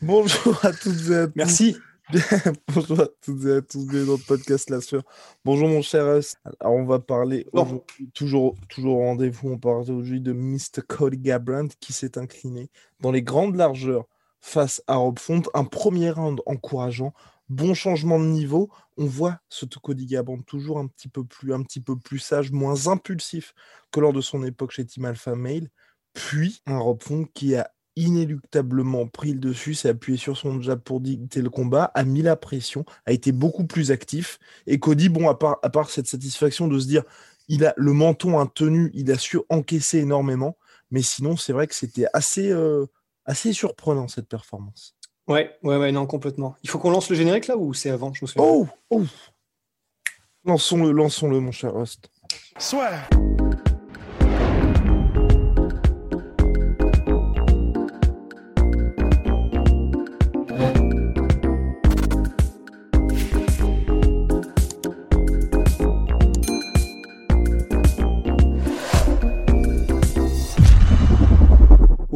Bonjour à toutes et à tous. Merci. Bonjour à toutes et à tous de notre podcast La Sueur. Bonjour mon cher Russ. Alors on va parler toujours, toujours au rendez-vous, on parle aujourd'hui de Mr. Cody Garbrandt qui s'est incliné dans les grandes largeurs face à Rob Font. Un premier round encourageant, bon changement de niveau. On voit ce Cody Garbrandt toujours un petit peu plus, un petit peu plus sage, moins impulsif que lors de son époque chez Team Alpha Male. Puis un Rob Font qui a inéluctablement pris le dessus, s'est appuyé sur son jab pour dicter le combat, a mis la pression, a été beaucoup plus actif. Et Cody, bon, à part, à part cette satisfaction de se dire, il a le menton a tenu, il a su encaisser énormément. Mais sinon, c'est vrai que c'était assez, euh, assez surprenant cette performance. Ouais, ouais, ouais, non, complètement. Il faut qu'on lance le générique là ou c'est avant? Je me souviens. Oh, oh. Lançons-le, lançons-le, mon cher host. Swear.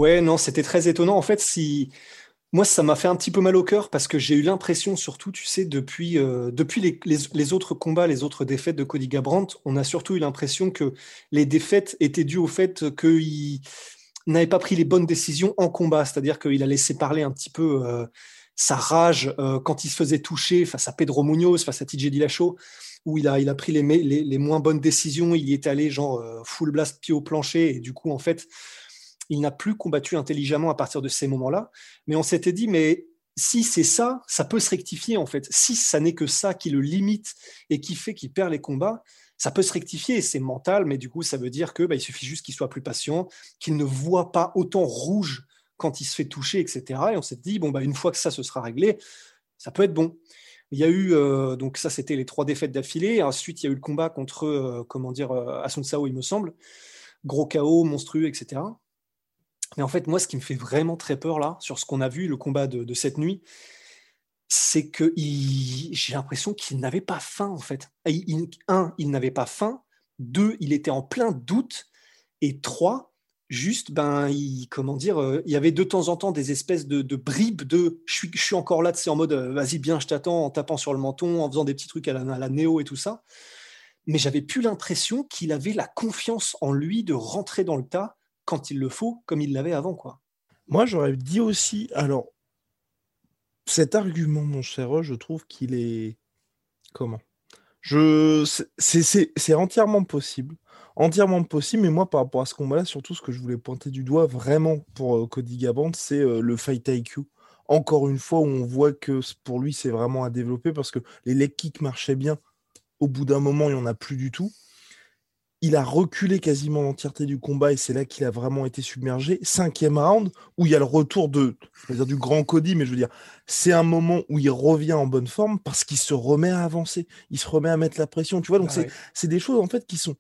Ouais, non, c'était très étonnant. En fait, si moi, ça m'a fait un petit peu mal au cœur parce que j'ai eu l'impression, surtout, tu sais, depuis, euh, les, autres combats, les autres défaites de Cody Garbrandt, on a surtout eu l'impression que les défaites étaient dues au fait qu'il n'avait pas pris les bonnes décisions en combat, c'est-à-dire qu'il a laissé parler un petit peu euh, sa rage euh, quand il se faisait toucher face à Pedro Munoz, face à TJ Dillashaw, où il a, pris les, moins bonnes décisions, il y est allé genre full blast pied au plancher, et du coup, en fait, il n'a plus combattu intelligemment à partir de ces moments-là. Mais on s'était dit, mais si c'est ça, ça peut se rectifier en fait. Si ça n'est que ça qui le limite et qui fait qu'il perd les combats, ça peut se rectifier. C'est mental, mais du coup, ça veut dire que bah, il suffit juste qu'il soit plus patient, qu'il ne voit pas autant rouge quand il se fait toucher, etc. Et on s'est dit, bon, bah, une fois que ça se sera réglé, ça peut être bon. Il y a eu, euh, donc ça, c'était les trois défaites d'affilée. Ensuite, il y a eu le combat contre, euh, comment dire, euh, Asunsao, il me semble. Gros chaos, monstrueux, etc. Mais en fait, moi, ce qui me fait vraiment très peur là, sur ce qu'on a vu, le combat de, cette nuit, c'est que j'ai l'impression qu'il n'avait pas faim, en fait. Il- un, il n'avait pas faim. Deux, il était en plein doute. Et trois, juste, ben, il, comment dire, euh, il y avait de temps en temps des espèces de, bribes de je suis, je suis encore là, c'est en mode euh, vas-y, bien, je t'attends, en tapant sur le menton, en faisant des petits trucs à la, à la néo et tout ça. Mais j'avais plus l'impression qu'il avait la confiance en lui de rentrer dans le tas quand il le faut, comme il l'avait avant, quoi. Moi, j'aurais dit aussi, alors, cet argument, mon cher je trouve qu'il est. Comment? Je... c'est- entièrement possible. Entièrement possible, mais moi, par rapport à ce combat-là, surtout ce que je voulais pointer du doigt vraiment pour euh, Cody Garbrandt, c'est euh, le fight IQ. Encore une fois, où on voit que pour lui, c'est vraiment à développer parce que les leg kicks marchaient bien. Au bout d'un moment, il n'y en a plus du tout. Il a reculé quasiment l'entièreté du combat et c'est là qu'il a vraiment été submergé. Cinquième round, où il y a le retour de, je vais dire du grand Cody, mais je veux dire, c'est un moment où il revient en bonne forme parce qu'il se remet à avancer, il se remet à mettre la pression, tu vois. Donc Ah c'est ouais. c'est des choses en fait qui sont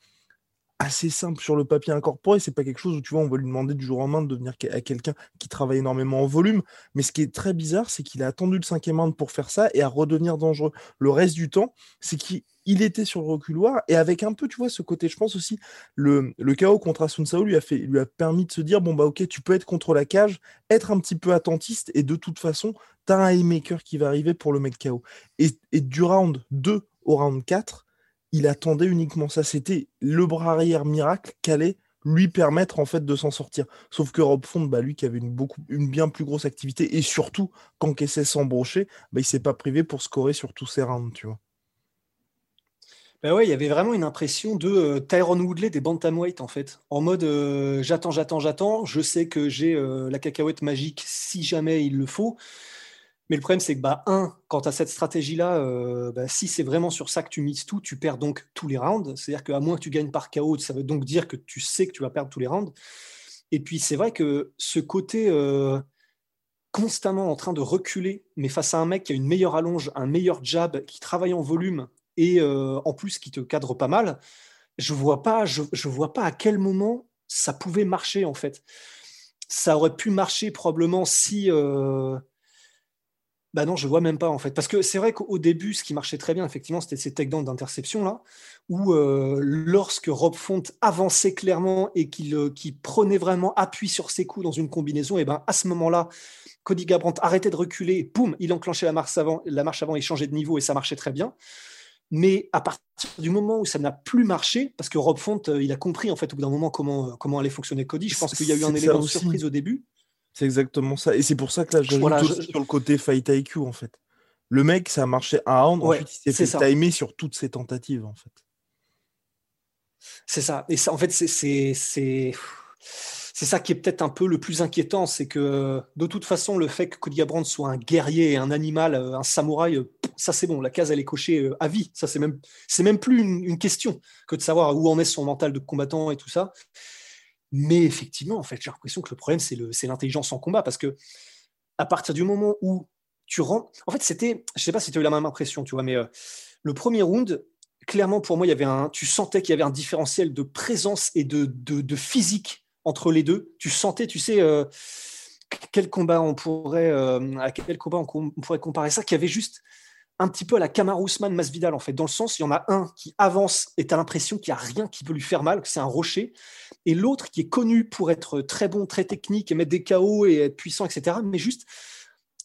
assez simples sur le papier incorporé. C'est pas quelque chose où tu vois, on va lui demander du jour au lendemain de devenir à quelqu'un qui travaille énormément en volume. Mais ce qui est très bizarre, c'est qu'il a attendu le cinquième round pour faire ça et à redevenir dangereux. Le reste du temps, c'est qu'il il était sur le reculoir et avec un peu, tu vois, ce côté, je pense aussi, le, le chaos contre Asunsao lui a, fait, lui a permis de se dire bon, bah, ok, tu peux être contre la cage, être un petit peu attentiste et de toute façon, tu as un haymaker qui va arriver pour le mettre KO. Et, et du round 2 au round 4, il attendait uniquement ça. C'était le bras arrière miracle qu'allait lui permettre en fait de s'en sortir. Sauf que Rob Font, bah, lui qui avait une, bien plus grosse activité et surtout qu'encaissait sans brocher, bah, il s'est pas privé pour scorer sur tous ses rounds, tu vois. Bah ouais, il y avait vraiment une impression de euh, Tyron Woodley des bantamweight en fait, en mode euh, j'attends, j'attends, j'attends, je sais que j'ai euh, la cacahuète magique si jamais il le faut. Mais le problème, c'est que, bah, un, quand tu as cette stratégie-là, euh, bah, si c'est vraiment sur ça que tu mises tout, tu perds donc tous les rounds. C'est-à-dire qu'à moins que tu gagnes par KO, ça veut donc dire que tu sais que tu vas perdre tous les rounds. Et puis c'est vrai que ce côté euh, constamment en train de reculer, mais face à un mec qui a une meilleure allonge, un meilleur jab, qui travaille en volume et euh, en plus qui te cadre pas mal, je vois je, vois pas à quel moment ça pouvait marcher en fait. Ça aurait pu marcher probablement si bah non, je vois même pas en fait. Parce que c'est vrai qu'au début, ce qui marchait très bien, effectivement, c'était ces takedowns d'interception là, où euh, lorsque Rob Font avançait clairement et euh, qu'il prenait vraiment appui sur ses coups dans une combinaison, et ben à ce moment-là, Cody Gabrandt arrêtait de reculer, boum, il enclenchait la marche avant, la marche avant, il changeait de niveau et ça marchait très bien. Mais à partir du moment où ça n'a plus marché, parce que Rob Font, euh, il a compris en fait au bout d'un moment comment, comment allait fonctionner Cody, je pense qu'il y a eu un élément de surprise au début. C'est exactement ça. Et c'est pour ça que là, je voilà, sur le côté Fight IQ, en fait. Le mec, ça a marché un round, ensuite il s'est fait timer sur toutes ses tentatives, en fait. C'est ça. Et ça, en fait, c'est c'est ça qui est peut-être un peu le plus inquiétant, c'est que de toute façon, le fait que Cody Garbrandt soit un guerrier, un animal, euh, un samouraï, euh, ça c'est bon, la case elle est cochée euh, à vie. Ça c'est même, c'est même plus une, une, question que de savoir où en est son mental de combattant et tout ça. Mais effectivement, en fait, j'ai l'impression que le problème, c'est l'intelligence en combat, parce que à partir du moment où tu rentres, en fait, c'était, je sais pas si tu as eu la même impression, tu vois, mais euh, le premier round, clairement pour moi, il y avait un, tu sentais qu'il y avait un différentiel de présence et de, de, physique entre les deux. Tu sentais, tu sais, euh, quel combat on pourrait, euh, à quel combat on, pourrait comparer ça, qu'il y avait juste un petit peu à la Kamar Ousmane Masvidal en fait, dans le sens il y en a un qui avance et tu as l'impression qu'il n'y a rien qui peut lui faire mal, que c'est un rocher, et l'autre qui est connu pour être très bon, très technique et mettre des KO et être puissant, etc. Mais juste,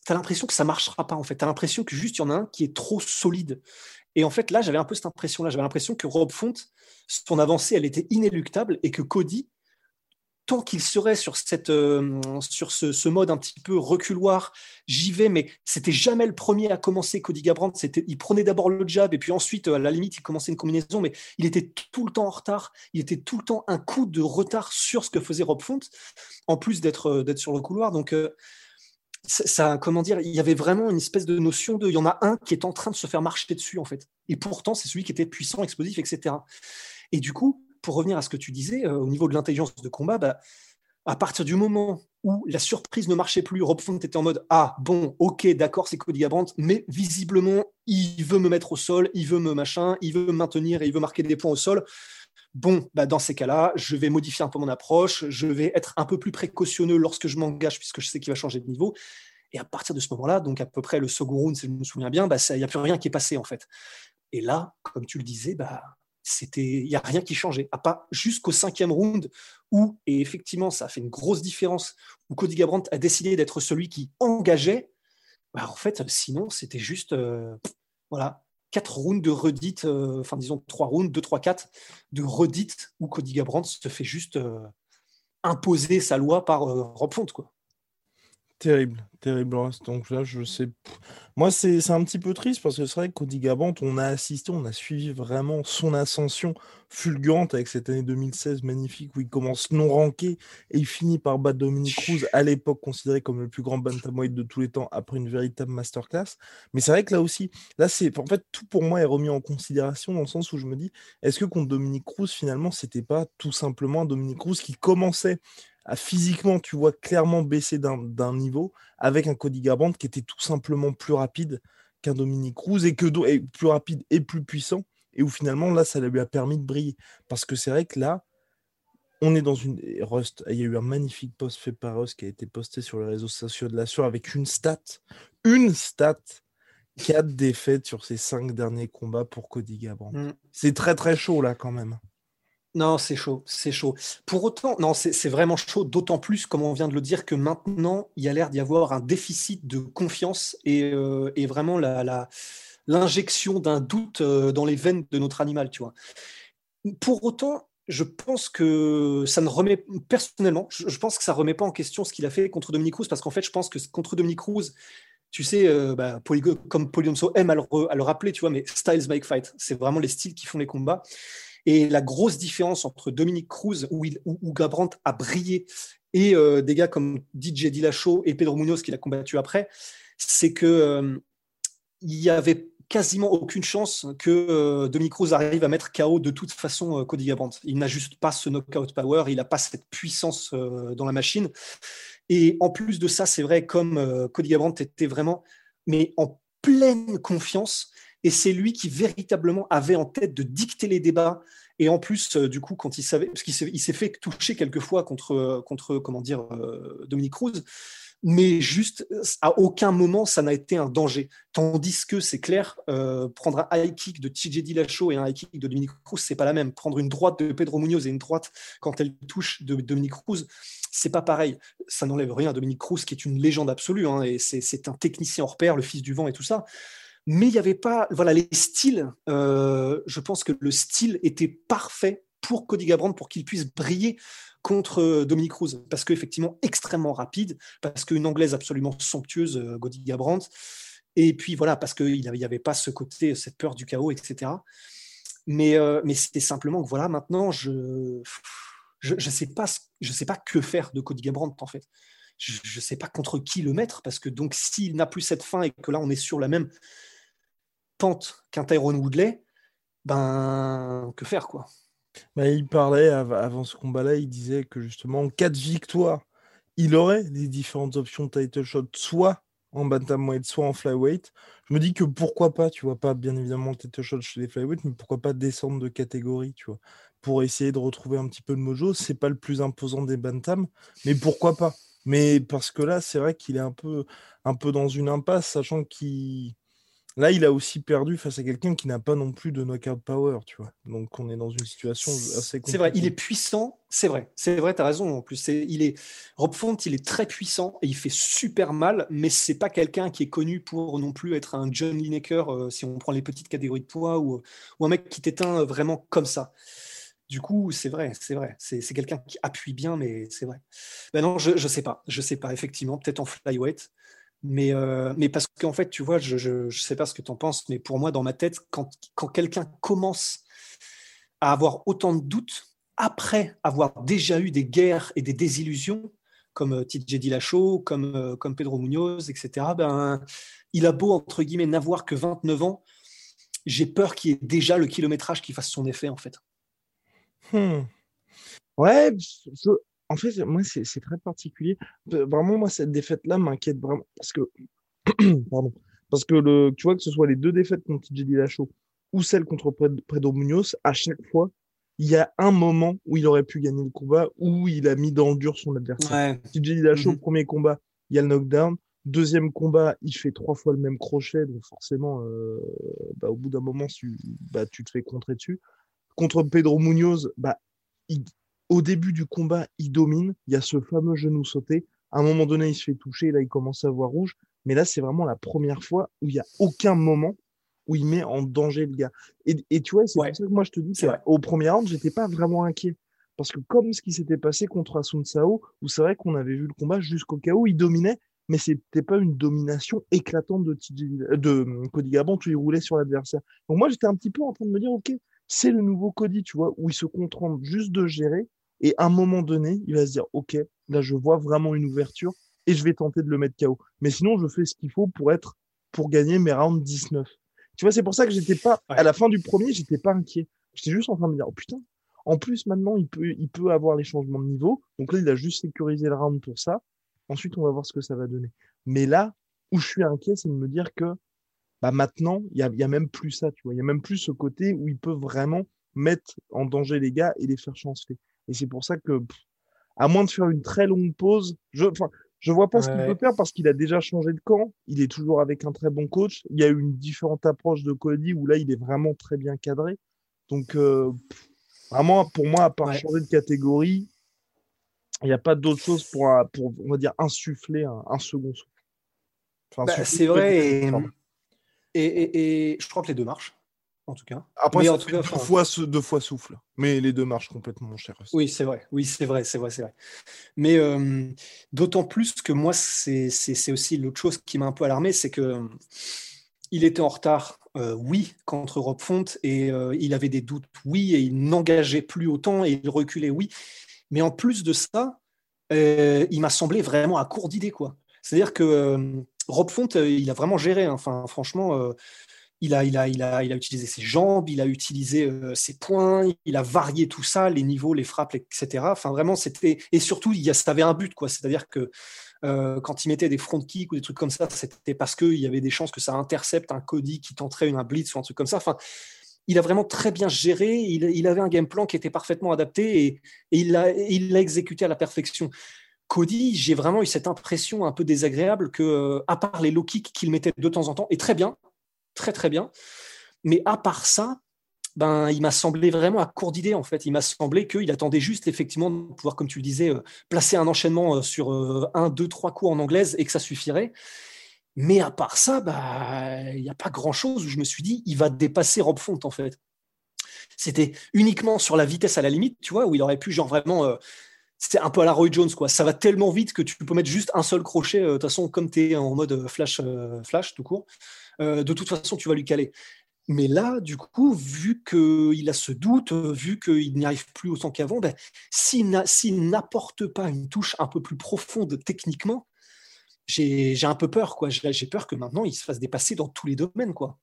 tu as l'impression que ça marchera pas en fait, tu as l'impression que juste il y en a un qui est trop solide. Et en fait là, j'avais un peu cette impression-là, j'avais l'impression que Rob Font, son avancée, elle était inéluctable et que Cody, tant qu'il serait sur, cette, euh, sur ce, mode un petit peu reculoir, j'y vais, mais c'était jamais le premier à commencer. Cody Gabrandt, c'était, il prenait d'abord le jab et puis ensuite, à la limite, il commençait une combinaison, mais il était tout le temps en retard. Il était tout le temps un coup de retard sur ce que faisait Rob Font, en plus d'être, euh, sur le couloir. Donc, euh, ça, comment dire, il y avait vraiment une espèce de notion de, il y en a un qui est en train de se faire marcher dessus en fait, et pourtant c'est celui qui était puissant, explosif, etc. Et du coup, pour revenir à ce que tu disais, euh, au niveau de l'intelligence de combat, bah, à partir du moment où la surprise ne marchait plus, Rob Font était en mode Ah, bon, ok, d'accord, c'est Cody Garbrandt, mais visiblement, il veut me mettre au sol, il veut me machin, il veut me maintenir et il veut marquer des points au sol. Bon, bah dans ces cas-là, je vais modifier un peu mon approche, je vais être un peu plus précautionneux lorsque je m'engage, puisque je sais qu'il va changer de niveau. Et à partir de ce moment-là, donc à peu près le second round, si je me souviens bien, bah, il n'y a plus rien qui est passé en fait. Et là, comme tu le disais, il n'y a rien qui changeait, à pas jusqu'au cinquième round où, et effectivement, ça a fait une grosse différence, où Cody Gabrandt a décidé d'être celui qui engageait. Bah, en fait, sinon, c'était juste, euh, voilà, quatre rounds de redite, euh, enfin disons trois rounds, deux, trois, quatre de redite où Cody Gabrandt se fait juste euh, imposer sa loi par Rob Font. Terrible, terrible. Donc là, je sais. Moi, c'est un petit peu triste parce que c'est vrai que Cody Gabant, on a assisté, on a suivi vraiment son ascension fulgurante avec cette année 2016 magnifique où il commence non ranké et il finit par battre Dominique Cruz, à l'époque considéré comme le plus grand bantamweight de tous les temps après une véritable masterclass. Mais c'est vrai que là aussi, là, c'est en fait tout pour moi est remis en considération dans le sens où je me dis, est-ce que contre Dominique Cruz, finalement, c'était pas tout simplement Dominique Cruz qui commençait physiquement, tu vois clairement baisser d'un niveau avec un Cody Garbrandt qui était tout simplement plus rapide qu'un Dominique Cruz et que et plus rapide et plus puissant et où finalement là ça lui a permis de briller. Parce que c'est vrai que là on est dans une Rust il y a eu un magnifique post fait par Rust qui a été posté sur les réseaux sociaux de la Sur avec une stat une stat quatre défaites sur ses cinq derniers combats pour Cody Garbrandt. Mm. c'est très très chaud là quand même non, c'est chaud, c'est chaud. Pour autant, non, c'est vraiment chaud, d'autant plus, comme on vient de le dire, que maintenant, il y a l'air d'y avoir un déficit de confiance et, euh, vraiment l'injection d'un doute euh, dans les veines de notre animal, tu vois. Pour autant, je pense que ça ne remet, personnellement, je, pense que ça remet pas en question ce qu'il a fait contre Dominique Cruz, parce qu'en fait, je pense que contre Dominique Cruz, tu sais, euh, bah, comme Polygonso aime à le, à le, rappeler, tu vois, mais styles make fight, c'est vraiment les styles qui font les combats. Et la grosse différence entre Dominique Cruz, où, il, où, a brillé, et euh, des gars comme DJ Dillashaw et Pedro Munoz, qu'il a combattu après, c'est que euh, y avait quasiment aucune chance que euh, Dominic Cruz arrive à mettre KO de toute façon Cody Garbrandt. Il n'a juste pas ce knockout power, il n'a pas cette puissance dans la machine. Et en plus de ça, c'est vrai, comme Cody Garbrandt était vraiment mais en pleine confiance, et c'est lui qui véritablement avait en tête de dicter les débats. Et en plus, du coup, quand il savait, parce qu'il s'est fait toucher quelquefois contre, contre comment dire, Dominique Cruz, mais juste à aucun moment ça n'a été un danger. Tandis que c'est clair, euh, prendre un high kick de TJ Dillashaw et un high kick de Dominique Cruz, c'est pas la même. Prendre une droite de Pedro Munoz et une droite quand elle touche de Dominique Cruz, c'est pas pareil. Ça n'enlève rien à Dominique Cruz qui est une légende absolue hein, et c'est un technicien hors pair, le fils du vent et tout ça. Mais il n'y avait pas, voilà, les styles. Euh, je pense que le style était parfait pour Cody Gabrandt pour qu'il puisse briller contre euh, Dominique Cruz, parce qu'effectivement extrêmement rapide, parce qu'une anglaise absolument somptueuse, euh, Cody Gabrandt, et puis voilà, parce qu'il n'y avait, pas ce côté, cette peur du chaos, etc. Mais, mais c'était simplement que voilà, maintenant, je ne je, sais, pas, je sais pas que faire de Cody Gabrandt, en fait. Je ne sais pas contre qui le mettre, parce que donc s'il n'a plus cette fin et que là, on est sur la même pente qu'un Tyrone Woodley, ben, que faire, quoi bah, il parlait avant ce combat-là, il disait que justement en cas de victoire, il aurait les différentes options title shot, soit en bantamweight, soit en flyweight. Je me dis que pourquoi pas, tu vois, pas bien évidemment le title shot chez les flyweight, mais pourquoi pas descendre de catégorie, tu vois, pour essayer de retrouver un petit peu de mojo. C'est pas le plus imposant des bantams, mais pourquoi pas Mais parce que là, c'est vrai qu'il est un peu, un peu dans une impasse, sachant qu'il Là, il a aussi perdu face à quelqu'un qui n'a pas non plus de knockout power, tu vois. Donc, on est dans une situation assez C'est vrai, il est puissant, c'est vrai, c'est vrai, tu as raison. En plus, il est Rob Font, il est très puissant et il fait super mal, mais c'est pas quelqu'un qui est connu pour non plus être un John Lineker, euh, si on prend les petites catégories de poids, ou, ou un mec qui t'éteint vraiment comme ça. Du coup, c'est vrai, c'est vrai. C'est quelqu'un qui appuie bien, mais c'est vrai. Ben non, je ne sais pas. Je sais pas, effectivement. Peut-être en flyweight. Mais, euh, mais parce qu'en fait, tu vois, je ne sais pas ce que tu en penses, mais pour moi, dans ma tête, quand, quand quelqu'un commence à avoir autant de doutes, après avoir déjà eu des guerres et des désillusions, comme euh, TJ Dillashaw, comme, euh, comme Pedro Munoz, etc., ben, il a beau, entre guillemets, n'avoir que 29 ans, j'ai peur qu'il y ait déjà le kilométrage qui fasse son effet, en fait. Hmm. Ouais, en fait, moi, c'est très particulier. Vraiment, moi, cette défaite-là m'inquiète vraiment. Parce que, pardon, parce que le, tu vois, que ce soit les deux défaites contre TJ Dillashaw ou celle contre Pedro Munoz, à chaque fois, il y a un moment où il aurait pu gagner le combat, où il a mis dans le dur son adversaire. Ouais. TJ Dillashaw, mm-hmm. premier combat, il y a le knockdown. Deuxième combat, il fait trois fois le même crochet, donc forcément, euh, bah, au bout d'un moment, tu, bah, tu te fais contrer dessus. Contre Pedro Munoz, bah, il, au début du combat, il domine. Il y a ce fameux genou sauté. À un moment donné, il se fait toucher. Là, il commence à voir rouge. Mais là, c'est vraiment la première fois où il n'y a aucun moment où il met en danger le gars. Et, tu vois, c'est pour ça que moi, je te dis qu'au premier round, j'étais pas vraiment inquiet. Parce que comme ce qui s'était passé contre Asun Sao, où c'est vrai qu'on avait vu le combat jusqu'au cas où il dominait, mais c'était pas une domination éclatante de, de euh, Cody Gabon, où il roulait sur l'adversaire. Donc moi, j'étais un petit peu en train de me dire, OK, c'est le nouveau Cody, tu vois, où il se contente juste de gérer et à un moment donné, il va se dire, OK, là, je vois vraiment une ouverture et je vais tenter de le mettre KO. Mais sinon, je fais ce qu'il faut pour être, pour gagner mes rounds 19. Tu vois, c'est pour ça que j'étais pas, à la fin du premier, j'étais pas inquiet. J'étais juste en train de me dire, oh putain, en plus, maintenant, il peut, il peut avoir les changements de niveau. Donc là, il a juste sécurisé le round pour ça. Ensuite, on va voir ce que ça va donner. Mais là, où je suis inquiet, c'est de me dire que, bah, maintenant, il y a, y a même plus ça, tu vois. Il y a même plus ce côté où il peut vraiment mettre en danger les gars et les faire chanceler. Et c'est pour ça que, à moins de faire une très longue pause, je, je vois pas ce qu'il peut faire parce qu'il a déjà changé de camp. Il est toujours avec un très bon coach. Il y a eu une différente approche de Cody où là, il est vraiment très bien cadré. Donc, euh, vraiment, pour moi, à part changer de catégorie, il n'y a pas d'autre chose pour, pour, on va dire, insuffler un, second souffle. Bah, c'est vrai. Et, et, et, je crois que les deux marchent en tout cas. Après, en tout cas, deux, fois, deux fois souffle, mais les deux marchent complètement, mon cher. Oui, c'est vrai. Oui, c'est vrai, c'est vrai, c'est vrai. Mais euh, d'autant plus que moi, c'est aussi l'autre chose qui m'a un peu alarmé, c'est que euh, il était en retard, euh, oui, contre Rob Font, et il avait des doutes, oui, et il n'engageait plus autant, et il reculait, oui. Mais en plus de ça, il m'a semblé vraiment à court d'idées, quoi. C'est-à-dire que Rob Font, il a vraiment géré. Hein. Enfin, franchement, il a, il, a, il, a, il a utilisé ses jambes, il a utilisé euh, ses poings, il a varié tout ça, les niveaux, les frappes, etc. Enfin, vraiment, c'était. Et surtout, il y a, ça avait un but, quoi. C'est-à-dire que euh, quand il mettait des front kicks ou des trucs comme ça, c'était parce qu'il y avait des chances que ça intercepte un Cody qui tenterait une, un blitz ou un truc comme ça. Enfin, il a vraiment très bien géré. Il, avait un game plan qui était parfaitement adapté et, et il l'a exécuté à la perfection. Cody, j'ai vraiment eu cette impression un peu désagréable que, euh, à part les low kicks qu'il mettait de temps en temps, et très bien, très très bien. Mais à part ça, ben, il m'a semblé vraiment à court d'idées en fait. Il m'a semblé qu'il attendait juste effectivement de pouvoir, comme tu le disais, euh, placer un enchaînement euh, sur euh, un, deux, trois coups en anglaise et que ça suffirait. Mais à part ça, bah, il n'y a pas grand-chose où je me suis dit, il va dépasser Rob Font en fait. C'était uniquement sur la vitesse à la limite, tu vois, où il aurait pu genre vraiment... c'était un peu à la Roy Jones, quoi. Ça va tellement vite que tu peux mettre juste un seul crochet. De toute façon, comme tu es en mode flash, flash tout court, euh, de toute façon, tu vas lui caler. Mais là, du coup, vu qu'il a ce doute, vu qu'il n'y arrive plus autant qu'avant, ben, s'il n'apporte pas une touche un peu plus profonde techniquement, j'ai un peu peur. quoi. J'ai peur que maintenant, il se fasse dépasser dans tous les domaines. quoi.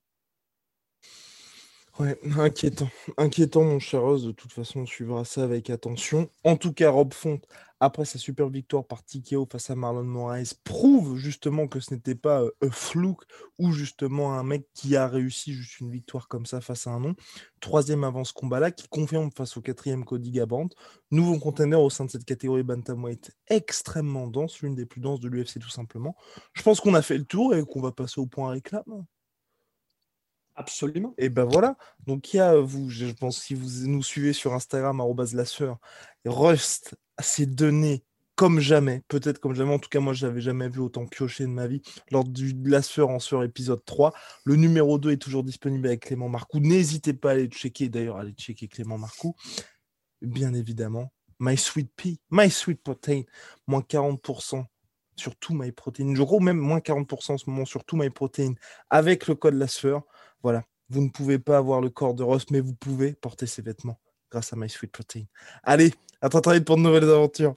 Ouais, inquiétant. Inquiétant, mon cher Rose. De toute façon, on suivra ça avec attention. En tout cas, Rob Font, après sa super victoire par TKO face à Marlon Moraes, prouve justement que ce n'était pas un flou ou justement un mec qui a réussi juste une victoire comme ça face à un nom. Troisième avance combat-là, qui confirme face au quatrième Cody Garbrandt. Nouveau conteneur au sein de cette catégorie Bantamweight extrêmement dense, l'une des plus denses de l'UFC tout simplement. Je pense qu'on a fait le tour et qu'on va passer au point réclame. Absolument. Et ben voilà. Donc il y a vous, je pense si vous nous suivez sur Instagram @lasseur, Rust s'est donné comme jamais, peut-être comme jamais, en tout cas moi je n'avais jamais vu autant piocher de ma vie lors du Lasseur en sur épisode 3. Le numéro 2 est toujours disponible avec Clément Marcoux. N'hésitez pas à aller checker, d'ailleurs allez checker Clément Marcoux. Bien évidemment, My Sweet Pea, My Sweet Protein, moins 40% sur tout My Protein. Je crois même moins 40% en ce moment sur tout My Protein avec le code Lasseur. Voilà, vous ne pouvez pas avoir le corps de Ross, mais vous pouvez porter ses vêtements grâce à My Sweet Protein. Allez, à très vite pour de nouvelles aventures.